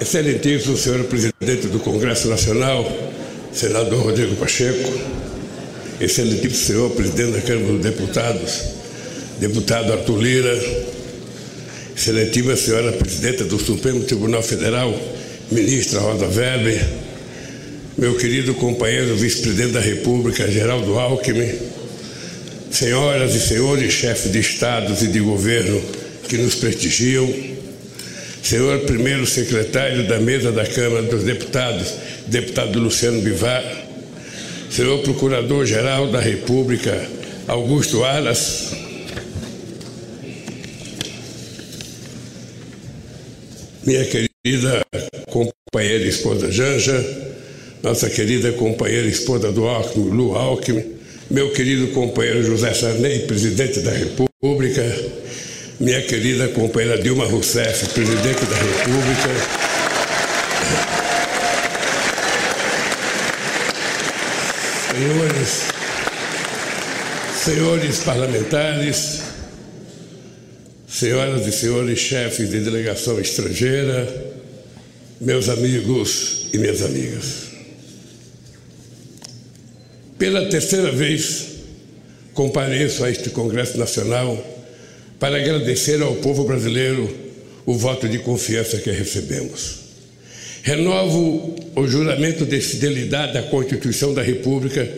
Excelentíssimo senhor presidente do Congresso Nacional, senador Rodrigo Pacheco, excelentíssimo senhor presidente da Câmara dos Deputados, deputado Arthur Lira, excelentíssima senhora presidenta do Supremo Tribunal Federal, ministra Rosa Weber, meu querido companheiro vice-presidente da República, Geraldo Alckmin, senhoras e senhores chefes de estados e de governo que nos prestigiam, senhor primeiro secretário da mesa da Câmara dos Deputados, deputado Luciano Bivar, senhor procurador-geral da República, Augusto Aras, minha querida companheira esposa Janja, nossa querida companheira esposa do Alckmin, Lu Alckmin, meu querido companheiro José Sarney, presidente da República, minha querida companheira Dilma Rousseff, presidente da República. Senhores, senhores parlamentares, senhoras e senhores chefes de delegação estrangeira, meus amigos e minhas amigas. Pela terceira vez, compareço a este Congresso Nacional para agradecer ao povo brasileiro o voto de confiança que recebemos. Renovo o juramento de fidelidade à Constituição da República,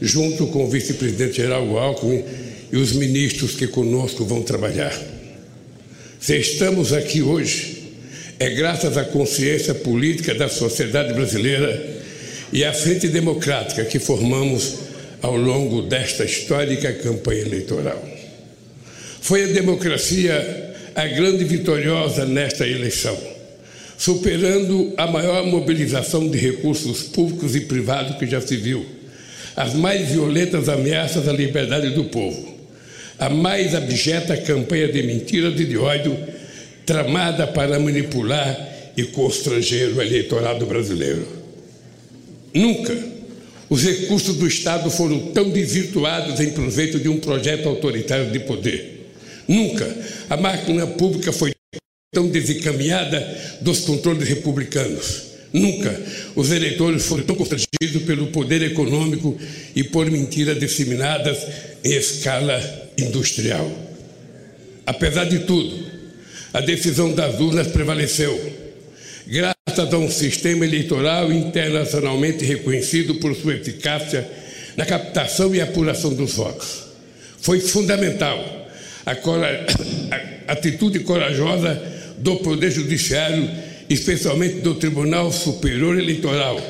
junto com o vice-presidente Geraldo Alckmin e os ministros que conosco vão trabalhar. Se estamos aqui hoje, é graças à consciência política da sociedade brasileira e a Frente Democrática que formamos ao longo desta histórica campanha eleitoral. Foi a democracia a grande vitoriosa nesta eleição, superando a maior mobilização de recursos públicos e privados que já se viu, as mais violentas ameaças à liberdade do povo, a mais abjeta campanha de mentiras e de ódio tramada para manipular e constranger o eleitorado brasileiro. Nunca os recursos do Estado foram tão desvirtuados em proveito de um projeto autoritário de poder. Nunca a máquina pública foi tão desencaminhada dos controles republicanos. Nunca os eleitores foram tão constrangidos pelo poder econômico e por mentiras disseminadas em escala industrial. Apesar de tudo, a decisão das urnas prevaleceu graças a um sistema eleitoral internacionalmente reconhecido por sua eficácia na captação e apuração dos votos. Foi fundamental a, cora... a atitude corajosa do Poder Judiciário, especialmente do Tribunal Superior Eleitoral.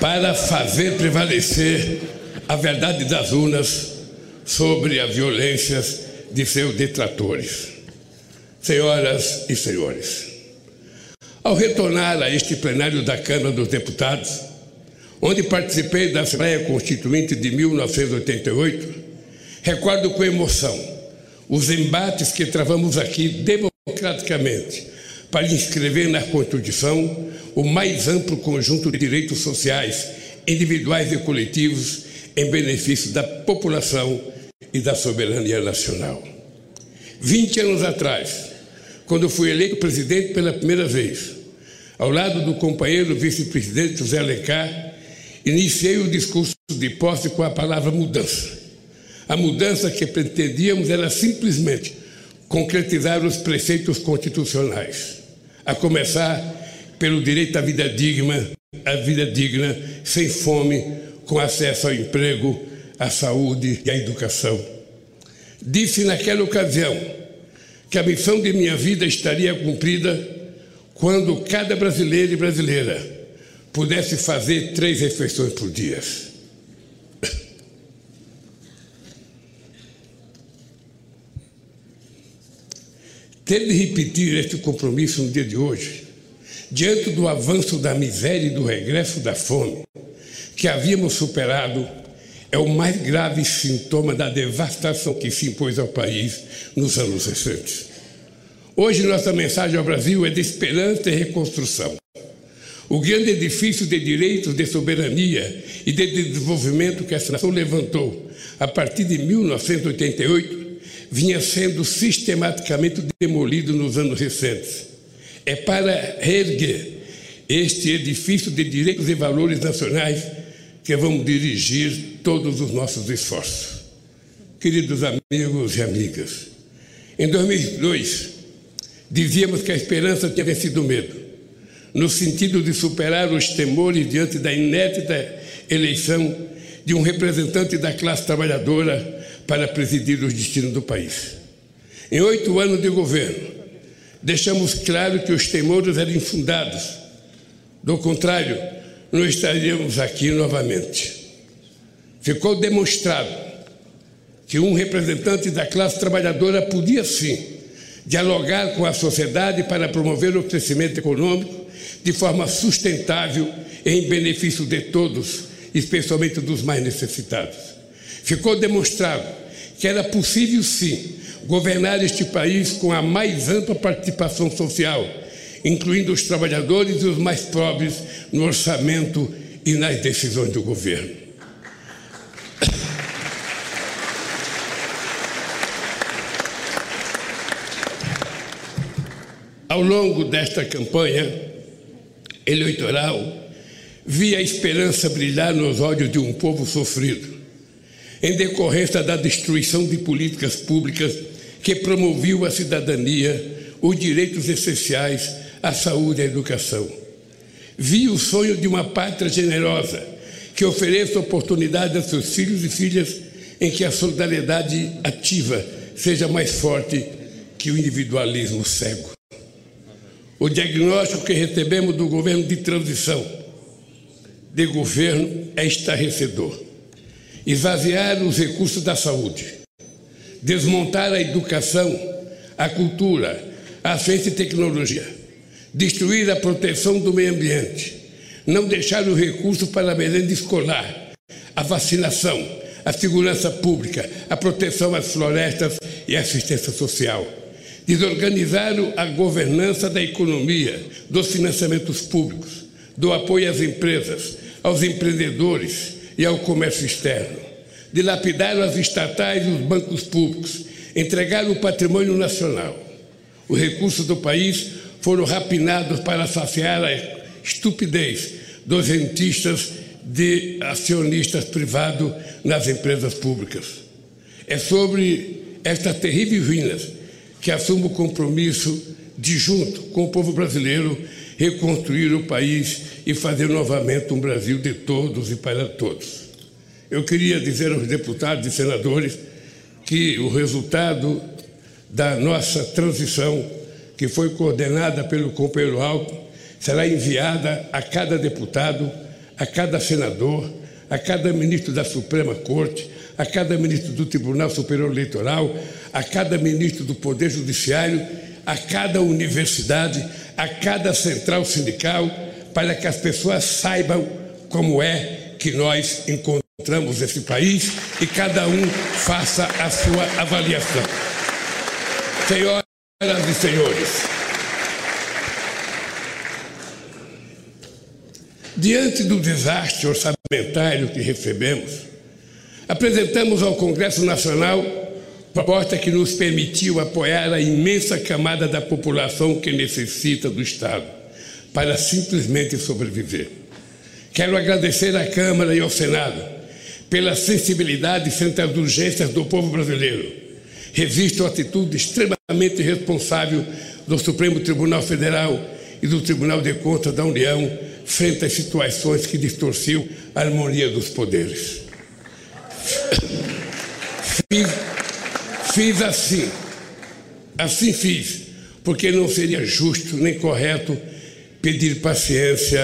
para fazer prevalecer a verdade das urnas sobre as violências de seus detratores. Senhoras e senhores, ao retornar a este plenário da Câmara dos Deputados, onde participei da Assembleia Constituinte de 1988, recordo com emoção os embates que travamos aqui democraticamente para inscrever na Constituição o mais amplo conjunto de direitos sociais, individuais e coletivos, em benefício da população e da soberania nacional. 20 anos atrás, quando fui eleito presidente pela primeira vez, ao lado do companheiro vice-presidente José Alencar, iniciei o discurso de posse com a palavra mudança. A mudança que pretendíamos era simplesmente concretizar os preceitos constitucionais a começar pelo direito à vida digna, à vida digna, sem fome, com acesso ao emprego, à saúde e à educação. Disse naquela ocasião que a missão de minha vida estaria cumprida quando cada brasileiro e brasileira pudesse fazer três refeições por dia. Ter de repetir este compromisso no dia de hoje, diante do avanço da miséria e do regresso da fome, que havíamos superado, é o mais grave sintoma da devastação que se impôs ao país nos anos recentes. Hoje, nossa mensagem ao Brasil é de esperança e reconstrução. O grande edifício de direitos, de soberania e de desenvolvimento que essa nação levantou a partir de 1988 vinha sendo sistematicamente demolido nos anos recentes. É para reerguer este edifício de direitos e valores nacionais que vamos dirigir todos os nossos esforços. Queridos amigos e amigas, em 2002, dizíamos que a esperança tinha vencido o medo, no sentido de superar os temores diante da inédita eleição de um representante da classe trabalhadora para presidir os destinos do país. Em oito anos de governo, deixamos claro que os temores eram infundados. Do contrário, não estaríamos aqui novamente. Ficou demonstrado que um representante da classe trabalhadora podia sim dialogar com a sociedade para promover o crescimento econômico de forma sustentável em benefício de todos, especialmente dos mais necessitados. Ficou demonstrado que era possível sim governar este país com a mais ampla participação social, incluindo os trabalhadores e os mais pobres no orçamento e nas decisões do governo. Ao longo desta campanha eleitoral, vi a esperança brilhar nos olhos de um povo sofrido, em decorrência da destruição de políticas públicas que promoviam a cidadania, os direitos essenciais, a saúde e a educação. Vi o sonho de uma pátria generosa que ofereça oportunidade a seus filhos e filhas em que a solidariedade ativa seja mais forte que o individualismo cego. O diagnóstico que recebemos do governo de transição, de governo, é estarrecedor. Esvaziar os recursos da saúde, desmontar a educação, a cultura, a ciência e tecnologia, destruir a proteção do meio ambiente, não deixar os recursos para a merenda escolar, a vacinação, a segurança pública, a proteção às florestas e a assistência social desorganizaram a governança da economia, dos financiamentos públicos, do apoio às empresas, aos empreendedores e ao comércio externo. Dilapidaram as estatais e os bancos públicos, entregaram o patrimônio nacional. Os recursos do país foram rapinados para saciar a estupidez dos rentistas de acionistas privados nas empresas públicas. É sobre estas terríveis ruínas que assuma o compromisso de, junto com o povo brasileiro, reconstruir o país e fazer novamente um Brasil de todos e para todos. Eu queria dizer aos deputados e senadores que o resultado da nossa transição, que foi coordenada pelo companheiro Alto, será enviada a cada deputado, a cada senador, a cada ministro da Suprema Corte, a cada ministro do Tribunal Superior Eleitoral, a cada ministro do Poder Judiciário, a cada universidade, a cada central sindical, para que as pessoas saibam como é que nós encontramos esse país e cada um faça a sua avaliação. Senhoras e senhores, diante do desastre orçamentário que recebemos, Apresentamos ao Congresso Nacional proposta que nos permitiu apoiar a imensa camada da população que necessita do Estado para simplesmente sobreviver. Quero agradecer à Câmara e ao Senado pela sensibilidade frente às urgências do povo brasileiro. Revisto a atitude extremamente responsável do Supremo Tribunal Federal e do Tribunal de Contas da União frente às situações que distorciam a harmonia dos poderes. Fiz, fiz assim, assim fiz, porque não seria justo nem correto pedir paciência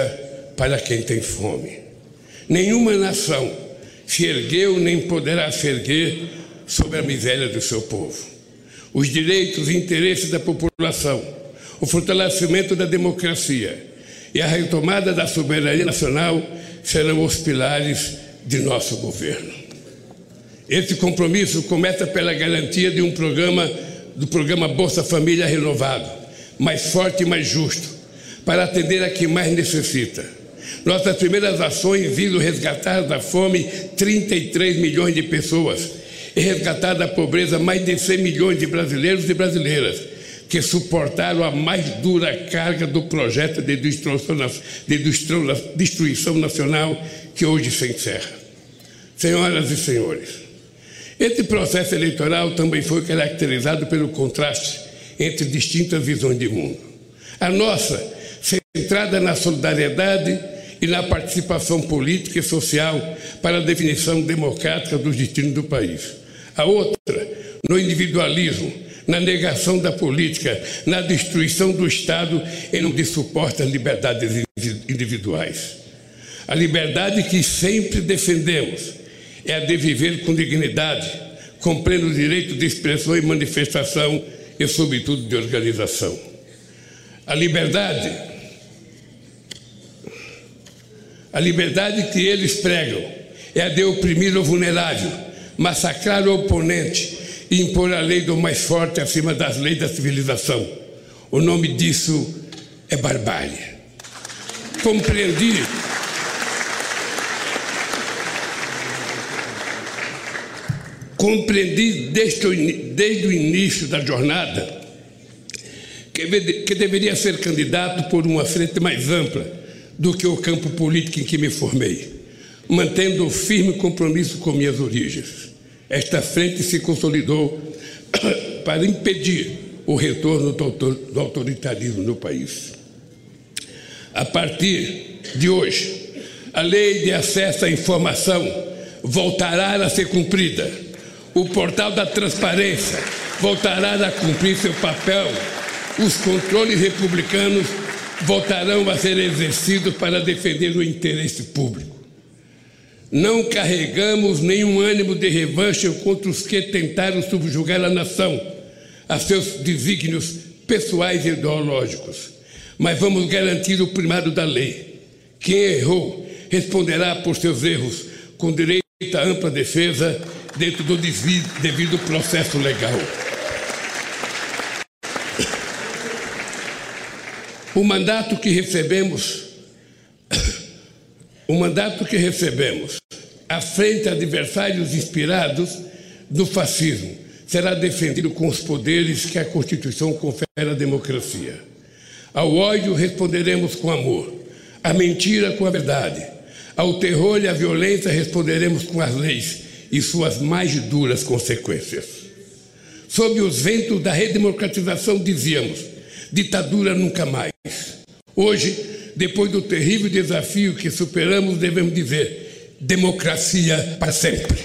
para quem tem fome. Nenhuma nação se ergueu nem poderá se erguer sobre a miséria do seu povo. Os direitos e interesses da população, o fortalecimento da democracia e a retomada da soberania nacional serão os pilares de nosso governo. Esse compromisso começa pela garantia de um programa, do programa Bolsa Família renovado, mais forte e mais justo, para atender a quem mais necessita. Nossas primeiras ações visam resgatar da fome 33 milhões de pessoas e resgatar da pobreza mais de 100 milhões de brasileiros e brasileiras que suportaram a mais dura carga do projeto de destruição, de destruição nacional que hoje se encerra. Senhoras e senhores, esse processo eleitoral também foi caracterizado pelo contraste entre distintas visões de mundo. A nossa, centrada na solidariedade e na participação política e social para a definição democrática dos destinos do país. A outra, no individualismo, na negação da política, na destruição do Estado em nome de suporte às liberdades individuais. A liberdade que sempre defendemos é a de viver com dignidade, com pleno direito de expressão e manifestação e, sobretudo, de organização. A liberdade, a liberdade que eles pregam é a de oprimir o vulnerável, massacrar o oponente, e impor a lei do mais forte acima das leis da civilização. O nome disso é barbárie. Compreendi. Compreendi desde o, desde o início da jornada que, que deveria ser candidato por uma frente mais ampla do que o campo político em que me formei, mantendo o firme compromisso com minhas origens. Esta frente se consolidou para impedir o retorno do autoritarismo no país. A partir de hoje, a lei de acesso à informação voltará a ser cumprida. O portal da transparência voltará a cumprir seu papel. Os controles republicanos voltarão a ser exercidos para defender o interesse público. Não carregamos nenhum ânimo de revanche contra os que tentaram subjugar a nação a seus desígnios pessoais e ideológicos, mas vamos garantir o primado da lei. Quem errou responderá por seus erros com direito à ampla defesa dentro do devido processo legal. O mandato que recebemos o mandato que recebemos à frente adversários inspirados do fascismo será defendido com os poderes que a Constituição confere à democracia. Ao ódio responderemos com amor, à mentira com a verdade, ao terror e à violência responderemos com as leis e suas mais duras consequências. Sob os ventos da redemocratização dizíamos: ditadura nunca mais. Hoje depois do terrível desafio que superamos, devemos dizer: democracia para sempre.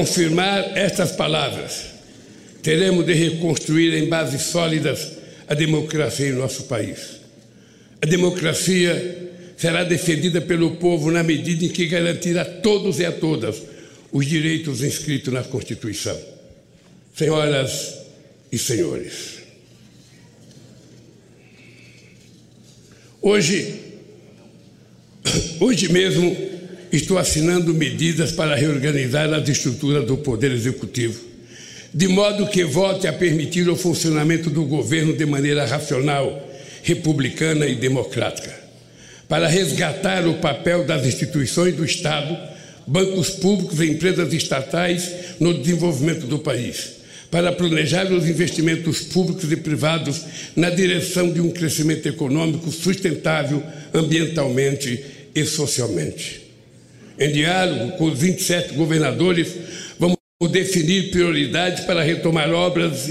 Confirmar estas palavras, teremos de reconstruir em bases sólidas a democracia em nosso país. A democracia será defendida pelo povo na medida em que garantir a todos e a todas os direitos inscritos na Constituição. Senhoras e senhores, hoje, hoje mesmo, estou assinando medidas para reorganizar as estruturas do Poder Executivo, de modo que volte a permitir o funcionamento do governo de maneira racional, republicana e democrática, para resgatar o papel das instituições do Estado, bancos públicos e empresas estatais no desenvolvimento do país, para planejar os investimentos públicos e privados na direção de um crescimento econômico sustentável ambientalmente e socialmente em diálogo com os 27 governadores, vamos definir prioridades para retomar obras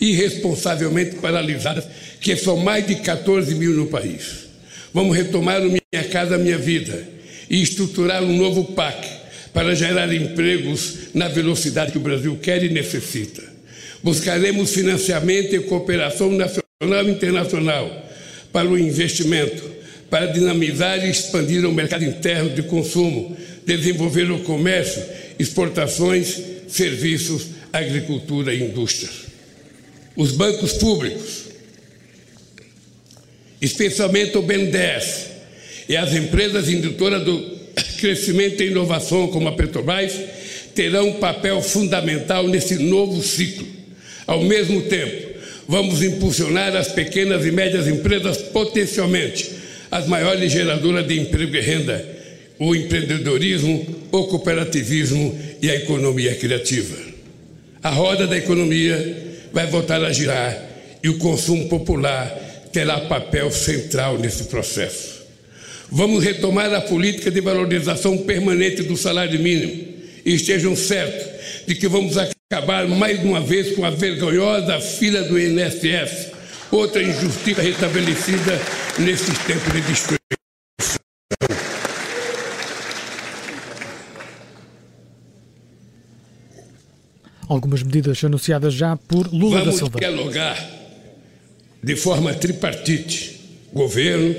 irresponsavelmente paralisadas, que são mais de 14 mil no país. Vamos retomar o Minha Casa Minha Vida e estruturar um novo PAC para gerar empregos na velocidade que o Brasil quer e necessita. Buscaremos financiamento e cooperação nacional e internacional para o investimento para dinamizar e expandir o mercado interno de consumo, desenvolver o comércio, exportações, serviços, agricultura e indústria. Os bancos públicos, especialmente o BNDES e as empresas indutoras do crescimento e inovação, como a Petrobras, terão um papel fundamental nesse novo ciclo. Ao mesmo tempo, vamos impulsionar as pequenas e médias empresas potencialmente as maiores geradoras de emprego e renda, o empreendedorismo, o cooperativismo e a economia criativa. A roda da economia vai voltar a girar e o consumo popular terá papel central nesse processo. Vamos retomar a política de valorização permanente do salário mínimo e estejam certos de que vamos acabar mais uma vez com a vergonhosa fila do INSS, outra injustiça restabelecida nesses tempos de destruição. Algumas medidas anunciadas já por Lula Vamos da Silva. Vamos dialogar de forma tripartite, governo,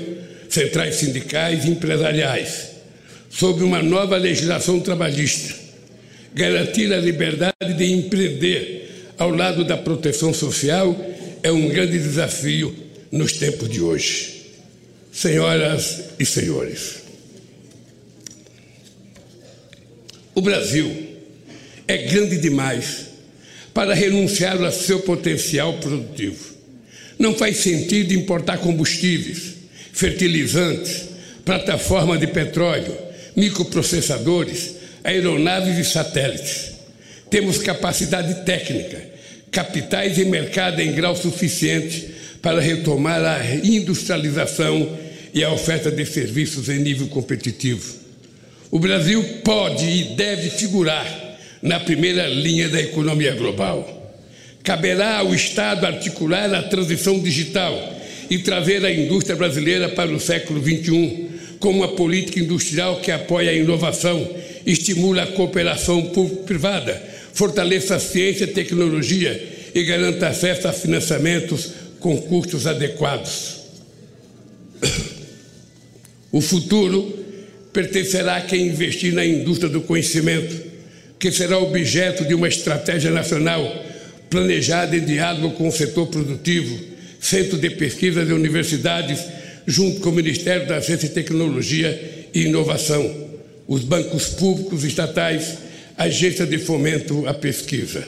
centrais sindicais e empresariais, sobre uma nova legislação trabalhista, garantir a liberdade de empreender ao lado da proteção social é um grande desafio nos tempos de hoje. Senhoras e senhores, o Brasil é grande demais para renunciar ao seu potencial produtivo. Não faz sentido importar combustíveis, fertilizantes, plataforma de petróleo, microprocessadores, aeronaves e satélites. Temos capacidade técnica, capitais e mercado em grau suficiente para retomar a industrialização e a oferta de serviços em nível competitivo. O Brasil pode e deve figurar na primeira linha da economia global. Caberá ao Estado articular a transição digital e trazer a indústria brasileira para o século XXI, com uma política industrial que apoia a inovação, estimula a cooperação público-privada, fortaleça a ciência e tecnologia e garanta acesso a financiamentos com custos adequados. O futuro pertencerá a quem investir na indústria do conhecimento, que será objeto de uma estratégia nacional planejada em diálogo com o setor produtivo centro de pesquisa de universidades, junto com o Ministério da Ciência e Tecnologia e Inovação, os bancos públicos estatais, agência de fomento à pesquisa.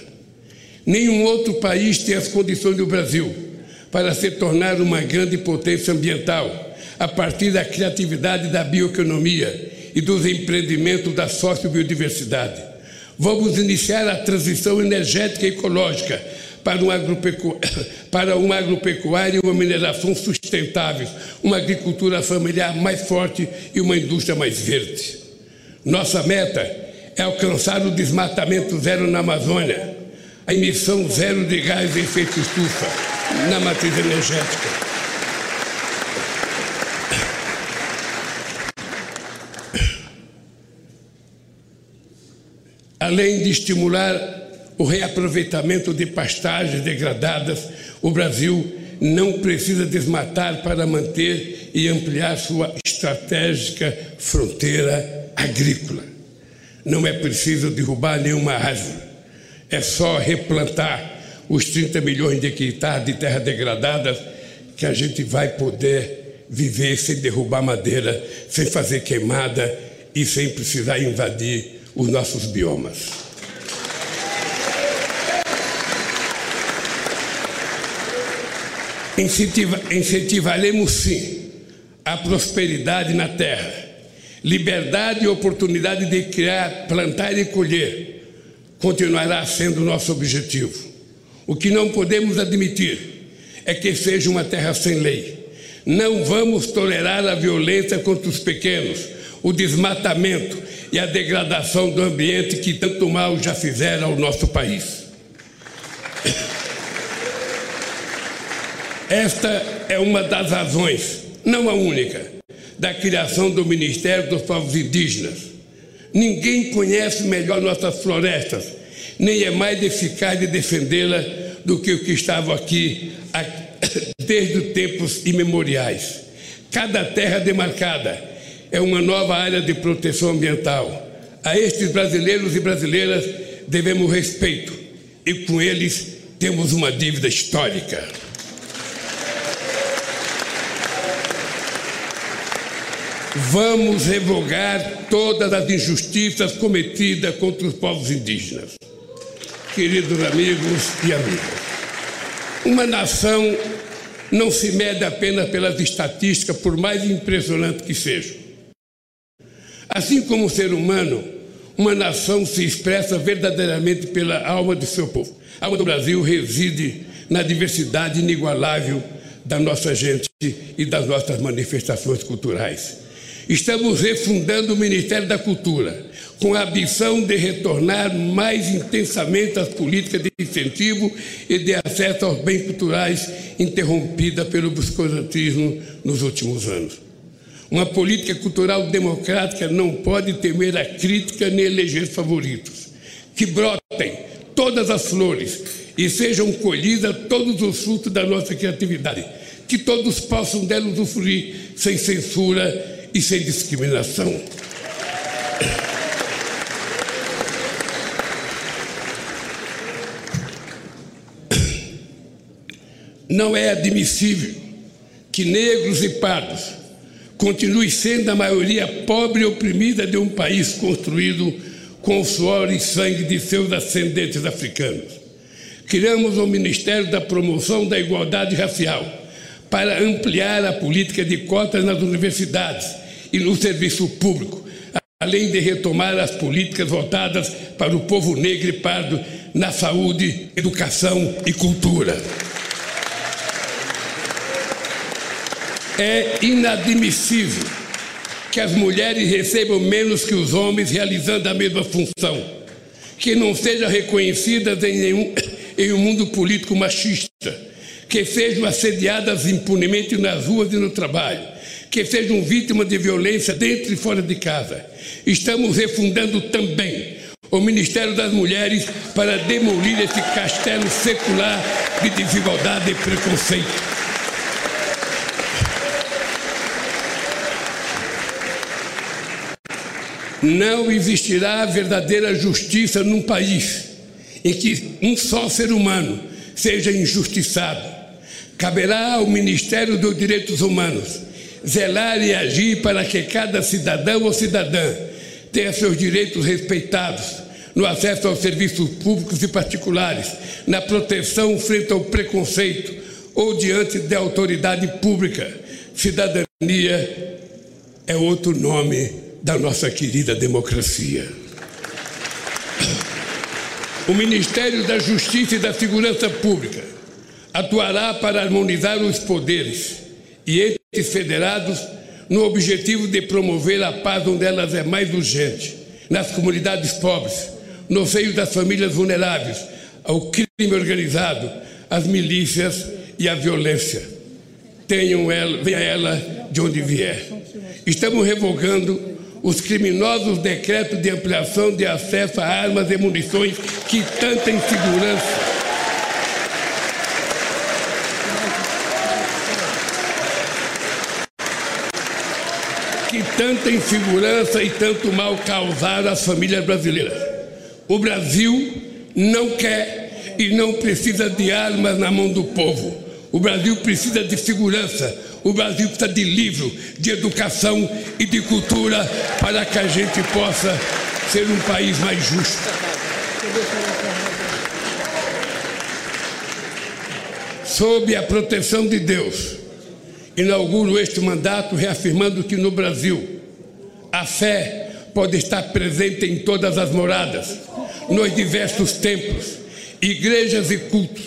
Nenhum outro país tem as condições do Brasil para se tornar uma grande potência ambiental a partir da criatividade da bioeconomia e dos empreendimentos da sociobiodiversidade. Vamos iniciar a transição energética e ecológica para um, agropecu... para um agropecuário e uma mineração sustentáveis, uma agricultura familiar mais forte e uma indústria mais verde. Nossa meta é alcançar o desmatamento zero na Amazônia, a emissão zero de gás de efeito estufa na matriz energética. Além de estimular o reaproveitamento de pastagens degradadas, o Brasil não precisa desmatar para manter e ampliar sua estratégica fronteira agrícola. Não é preciso derrubar nenhuma árvore, é só replantar os 30 milhões de hectares de terra degradada que a gente vai poder viver sem derrubar madeira, sem fazer queimada e sem precisar invadir os nossos biomas. Incentiva, incentivaremos sim a prosperidade na terra, liberdade e oportunidade de criar, plantar e colher continuará sendo nosso objetivo. O que não podemos admitir é que seja uma terra sem lei. Não vamos tolerar a violência contra os pequenos, o desmatamento e a degradação do ambiente que tanto mal já fizeram ao nosso país. Esta é uma das razões, não a única, da criação do Ministério dos Povos Indígenas. Ninguém conhece melhor nossas florestas, nem é mais eficaz de defendê-la do que o que estava aqui desde tempos imemoriais. Cada terra demarcada é uma nova área de proteção ambiental. A estes brasileiros e brasileiras devemos respeito e com eles temos uma dívida histórica. Vamos revogar todas as injustiças cometidas contra os povos indígenas. Queridos amigos e amigas, uma nação não se mede apenas pelas estatísticas, por mais impressionante que sejam. Assim como o ser humano, uma nação se expressa verdadeiramente pela alma de seu povo. A alma do Brasil reside na diversidade inigualável da nossa gente e das nossas manifestações culturais. Estamos refundando o Ministério da Cultura, com a ambição de retornar mais intensamente às políticas de incentivo e de acesso aos bens culturais interrompida pelo obscurantismo nos últimos anos. Uma política cultural democrática não pode temer a crítica nem eleger favoritos. Que brotem todas as flores e sejam colhidas todos os frutos da nossa criatividade. Que todos possam dela usufruir sem censura e sem discriminação. Não é admissível que negros e pardos continuem sendo a maioria pobre e oprimida de um país construído com o suor e sangue de seus ascendentes africanos. Criamos o Ministério da Promoção da Igualdade Racial para ampliar a política de cotas nas universidades e no serviço público, além de retomar as políticas voltadas para o povo negro e pardo na saúde, educação e cultura. É inadmissível que as mulheres recebam menos que os homens realizando a mesma função, que não sejam reconhecidas em, nenhum, em um mundo político machista, que sejam assediadas impunemente nas ruas e no trabalho, que sejam vítimas de violência dentro e fora de casa. Estamos refundando também o Ministério das Mulheres para demolir esse castelo secular de desigualdade e preconceito. Não existirá verdadeira justiça num país em que um só ser humano seja injustiçado. Caberá ao Ministério dos Direitos Humanos zelar e agir para que cada cidadão ou cidadã tenha seus direitos respeitados no acesso aos serviços públicos e particulares, na proteção frente ao preconceito ou diante da autoridade pública. Cidadania é outro nome da nossa querida democracia. O Ministério da Justiça e da Segurança Pública atuará para harmonizar os poderes e entes federados no objetivo de promover a paz onde elas é mais urgente, nas comunidades pobres, no seio das famílias vulneráveis, ao crime organizado, às milícias e à violência. Tenham ela, venha ela de onde vier. Estamos revogando os criminosos decretos de ampliação de acesso a armas e munições que tanta insegurança que tanta insegurança e tanto mal causaram às famílias brasileiras. O Brasil não quer e não precisa de armas na mão do povo. O Brasil precisa de segurança, o Brasil precisa de livro, de educação e de cultura para que a gente possa ser um país mais justo. Sob a proteção de Deus, inauguro este mandato reafirmando que no Brasil a fé pode estar presente em todas as moradas, nos diversos templos, igrejas e cultos.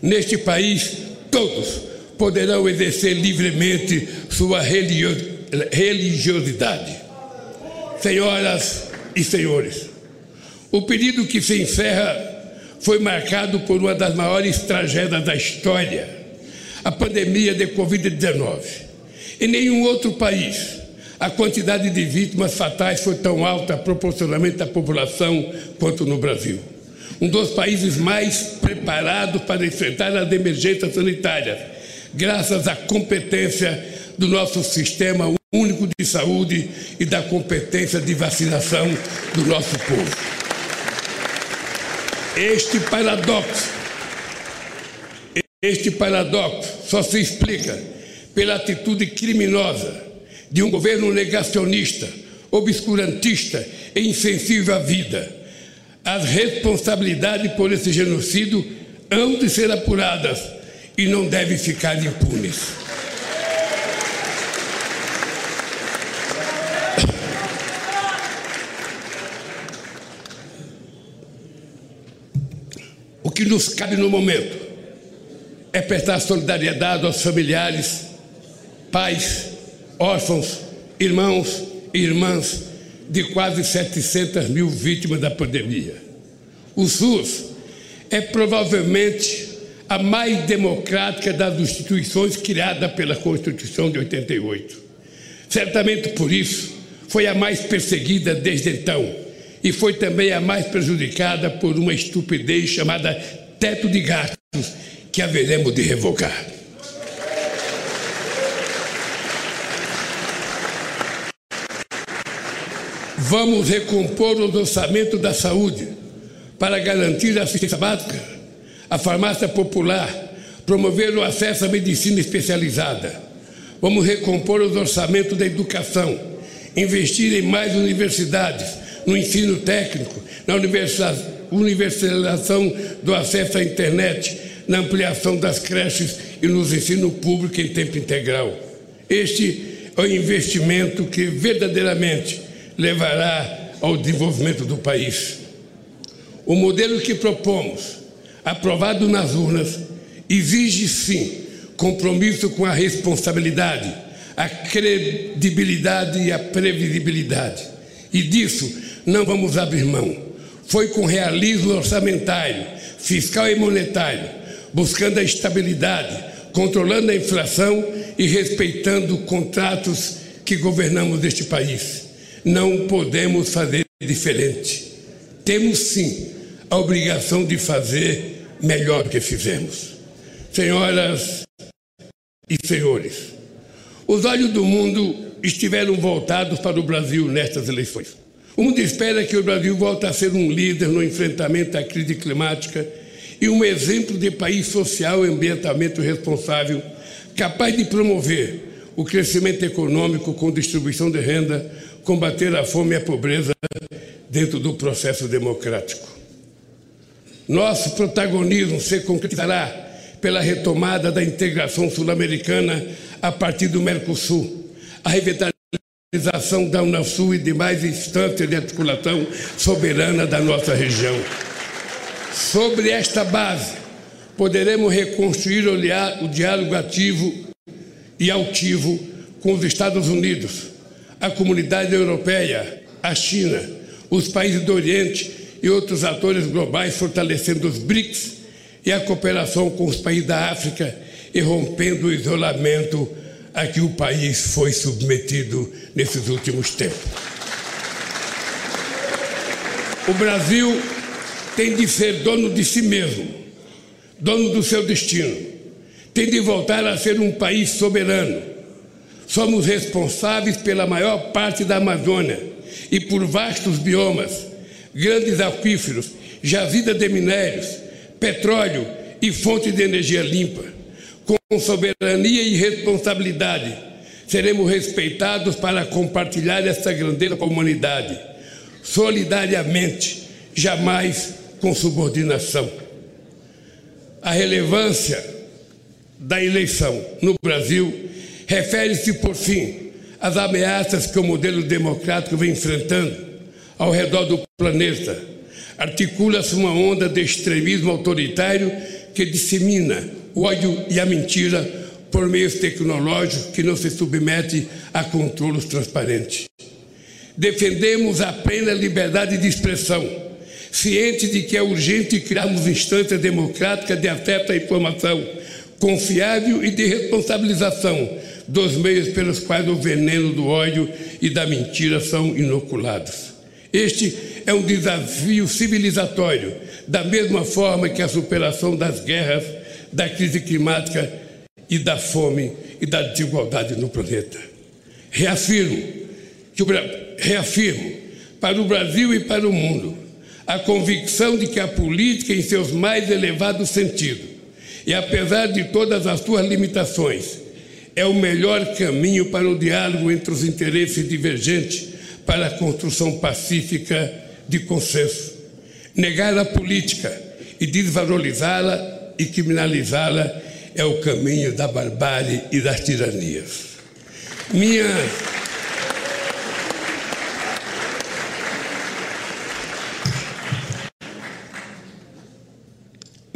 Neste país, todos poderão exercer livremente sua religiosidade. Senhoras e senhores, o período que se encerra foi marcado por uma das maiores tragédias da história, a pandemia de Covid-19. Em nenhum outro país a quantidade de vítimas fatais foi tão alta proporcionalmente à população quanto no Brasil. Um dos países mais preparados para enfrentar as emergências sanitárias graças à competência do nosso sistema único de saúde e da competência de vacinação do nosso povo. Este paradoxo, este paradoxo só se explica pela atitude criminosa de um governo negacionista, obscurantista e insensível à vida. As responsabilidades por esse genocídio hão de ser apuradas e não devem ficar impunes. O que nos cabe no momento é prestar solidariedade aos familiares, pais, órfãos, irmãos e irmãs de quase 700 mil vítimas da pandemia. O SUS é provavelmente a mais democrática das instituições criada pela Constituição de 88. Certamente por isso foi a mais perseguida desde então e foi também a mais prejudicada por uma estupidez chamada teto de gastos, que haveremos de revogar. Vamos recompor os orçamentos da saúde para garantir a assistência básica, a farmácia popular, promover o acesso à medicina especializada. Vamos recompor os orçamentos da educação, investir em mais universidades, no ensino técnico, na universalização do acesso à internet, na ampliação das creches e nos ensino público em tempo integral. Este é o investimento que verdadeiramente levará ao desenvolvimento do país. O modelo que propomos, aprovado nas urnas, exige sim compromisso com a responsabilidade, a credibilidade e a previsibilidade. E disso não vamos abrir mão. Foi com realismo orçamentário, fiscal e monetário, buscando a estabilidade, controlando a inflação e respeitando contratos que governamos este país. Não podemos fazer diferente. Temos sim a obrigação de fazer melhor do que fizemos. Senhoras e senhores, os olhos do mundo estiveram voltados para o Brasil nestas eleições. O mundo espera que o Brasil volte a ser um líder no enfrentamento à crise climática e um exemplo de país social e ambientalmente responsável, capaz de promover o crescimento econômico com distribuição de renda, combater a fome e a pobreza dentro do processo democrático. Nosso protagonismo se concretizará pela retomada da integração sul-americana a partir do Mercosul, a revitalização da Unasul e demais instâncias de articulação soberana da nossa região. Sobre esta base, poderemos reconstruir o diálogo ativo e altivo com os Estados Unidos, a comunidade europeia, a China, os países do Oriente e outros atores globais, fortalecendo os BRICS e a cooperação com os países da África e rompendo o isolamento a que o país foi submetido nesses últimos tempos. O Brasil tem de ser dono de si mesmo, dono do seu destino, tem de voltar a ser um país soberano. Somos responsáveis pela maior parte da Amazônia e por vastos biomas, grandes aquíferos, jazidas de minérios, petróleo e fontes de energia limpa. Com soberania e responsabilidade, seremos respeitados para compartilhar essa grandeza com a humanidade, solidariamente, jamais com subordinação. A relevância da eleição no Brasil refere-se, por fim, às ameaças que o modelo democrático vem enfrentando ao redor do planeta. Articula-se uma onda de extremismo autoritário que dissemina o ódio e a mentira por meios tecnológicos que não se submete a controles transparentes. Defendemos a plena liberdade de expressão, cientes de que é urgente criarmos instâncias democráticas de acesso à informação confiável e de responsabilização dos meios pelos quais o veneno do ódio e da mentira são inoculados. Este é um desafio civilizatório, da mesma forma que a superação das guerras da crise climática e da fome e da desigualdade no planeta. Reafirmo que reafirmo para o Brasil e para o mundo a convicção de que a política, em seus mais elevados sentidos, e apesar de todas as suas limitações, é o melhor caminho para o diálogo entre os interesses divergentes para a construção pacífica de consenso. Negar a política e desvalorizá-la e criminalizá-la é o caminho da barbárie e das tiranias. Minha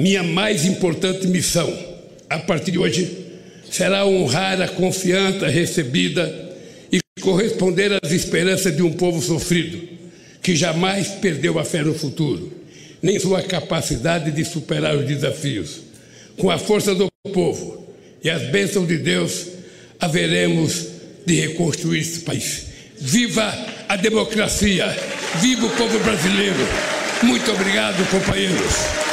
Minha mais importante missão, a partir de hoje, será honrar a confiança recebida e corresponder às esperanças de um povo sofrido, que jamais perdeu a fé no futuro, nem sua capacidade de superar os desafios. Com a força do povo e as bênçãos de Deus, haveremos de reconstruir esse país. Viva a democracia! Viva o povo brasileiro! Muito obrigado, companheiros!